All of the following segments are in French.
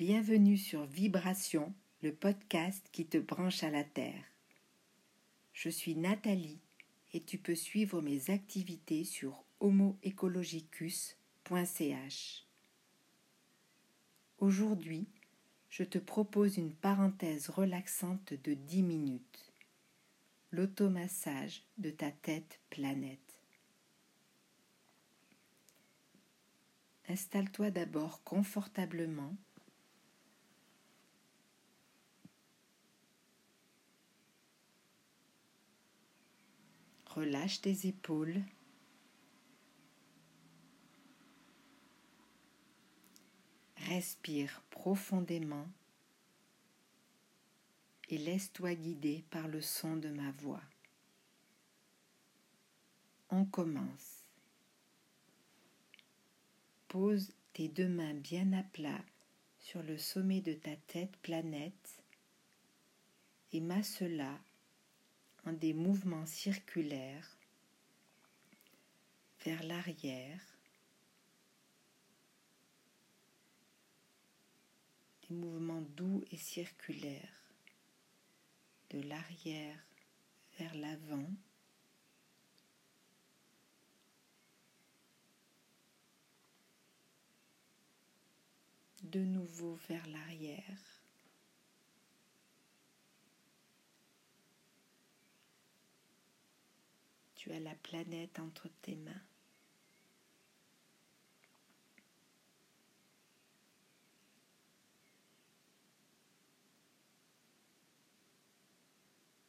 Bienvenue sur Vibration, le podcast qui te branche à la Terre. Je suis Nathalie et tu peux suivre mes activités sur homoecologicus.ch. Aujourd'hui, je te propose une parenthèse relaxante de 10 minutes. L'automassage de ta tête planète. Installe-toi d'abord confortablement Relâche tes épaules. Respire profondément et laisse-toi guider par le son de ma voix. On commence. Pose tes deux mains bien à plat sur le sommet de ta tête planète et masse-la des mouvements circulaires vers l'arrière, des mouvements doux et circulaires de l'arrière vers l'avant. de nouveau vers l'arrière. Tu as la planète entre tes mains.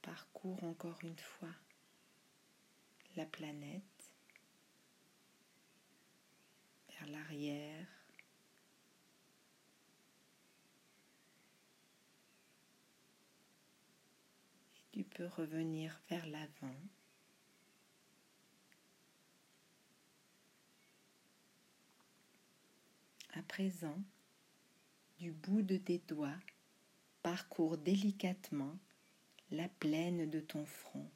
Parcours encore une fois la planète vers l'arrière. Tu peux revenir vers l'avant. À présent, du bout de tes doigts, parcours délicatement la plaine de ton front.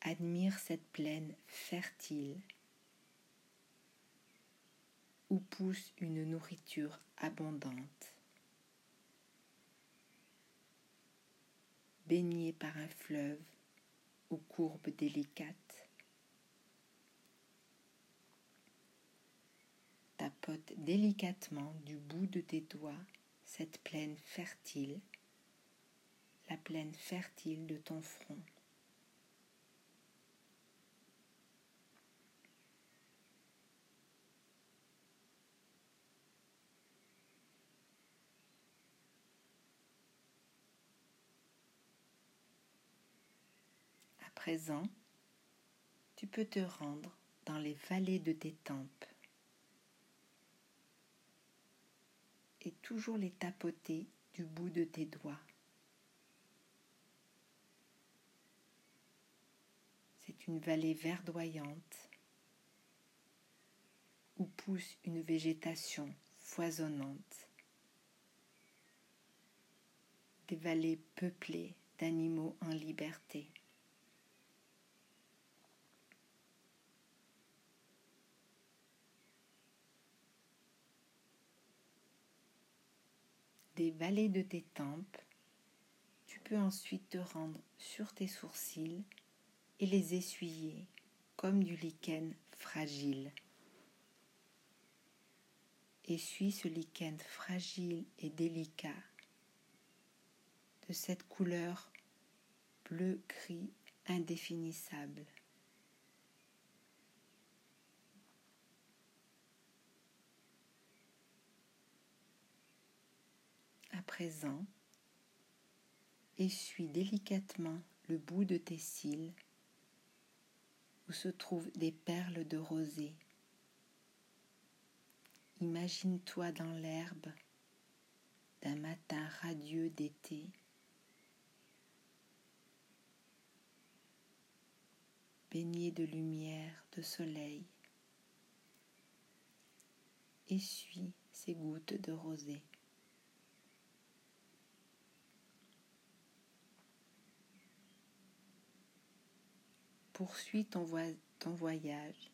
Admire cette plaine fertile où pousse une nourriture abondante, baignée par un fleuve aux courbes délicates. Tapote délicatement du bout de tes doigts cette plaine fertile, la plaine fertile de ton front. À présent, tu peux te rendre dans les vallées de tes tempes. Et toujours les tapoter du bout de tes doigts. C'est une vallée verdoyante où pousse une végétation foisonnante. Des vallées peuplées d'animaux en liberté. Des vallées de tes tempes, tu peux ensuite te rendre sur tes sourcils et les essuyer comme du lichen fragile. Essuie ce lichen fragile et délicat de cette couleur bleu-gris indéfinissable. Présent, essuie délicatement le bout de tes cils où se trouvent des perles de rosée. Imagine-toi dans l'herbe d'un matin radieux d'été. baigné de lumière, de soleil. Essuie ces gouttes de rosée. Poursuis ton, voyage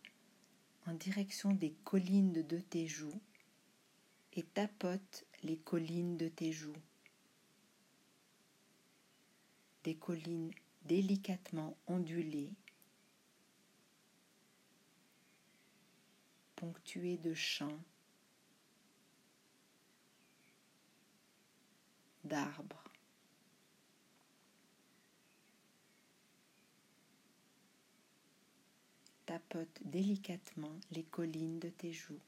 en direction des collines de tes joues et tapote les collines de tes joues. Des collines délicatement ondulées, ponctuées de champs, d'arbres. Tapote délicatement les collines de tes joues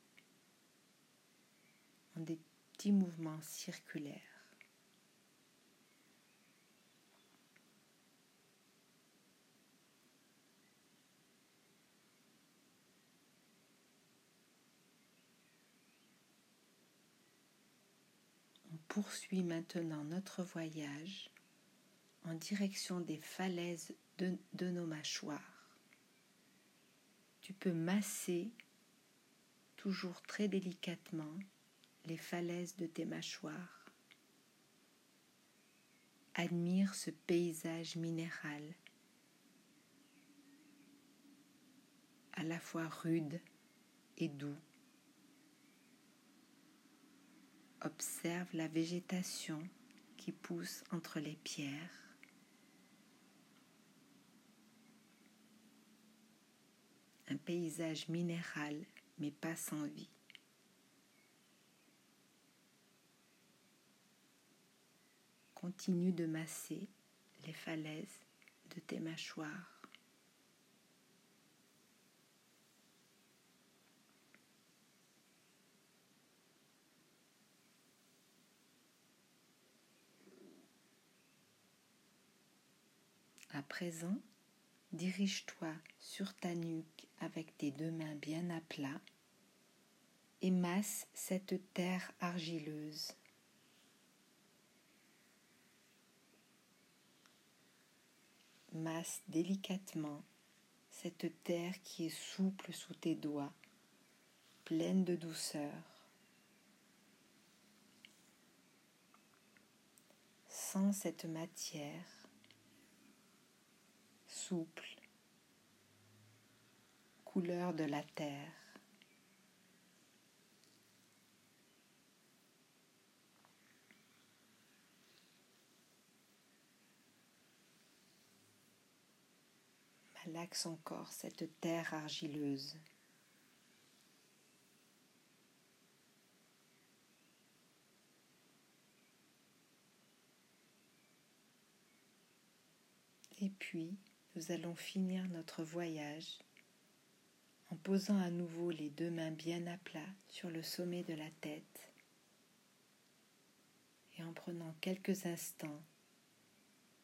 en des petits mouvements circulaires. On poursuit maintenant notre voyage en direction des falaises de, nos mâchoires tu peux masser toujours très délicatement les falaises de tes mâchoires. Admire ce paysage minéral, à la fois rude et doux. Observe la végétation qui pousse entre les pierres. un paysage minéral mais pas sans vie. Continue de masser les falaises de tes mâchoires. À présent, dirige-toi sur ta nuque avec tes deux mains bien à plat et masse cette terre argileuse. Masse délicatement cette terre qui est souple sous tes doigts, pleine de douceur. Sens cette matière couleur de la terre. Malaxe encore cette terre argileuse. Et puis, nous allons finir notre voyage en posant à nouveau les deux mains bien à plat sur le sommet de la tête et en prenant quelques instants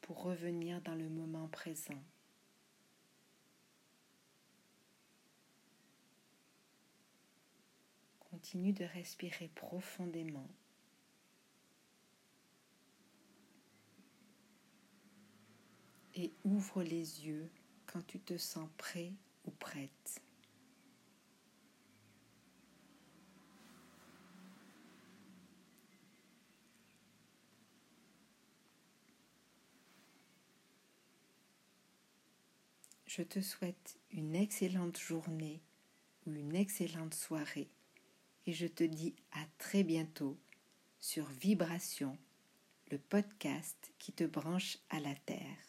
pour revenir dans le moment présent. Continue de respirer profondément. Et ouvre les yeux quand tu te sens prêt ou prête. Je te souhaite une excellente journée ou une excellente soirée et je te dis à très bientôt sur Vibration, le podcast qui te branche à la Terre.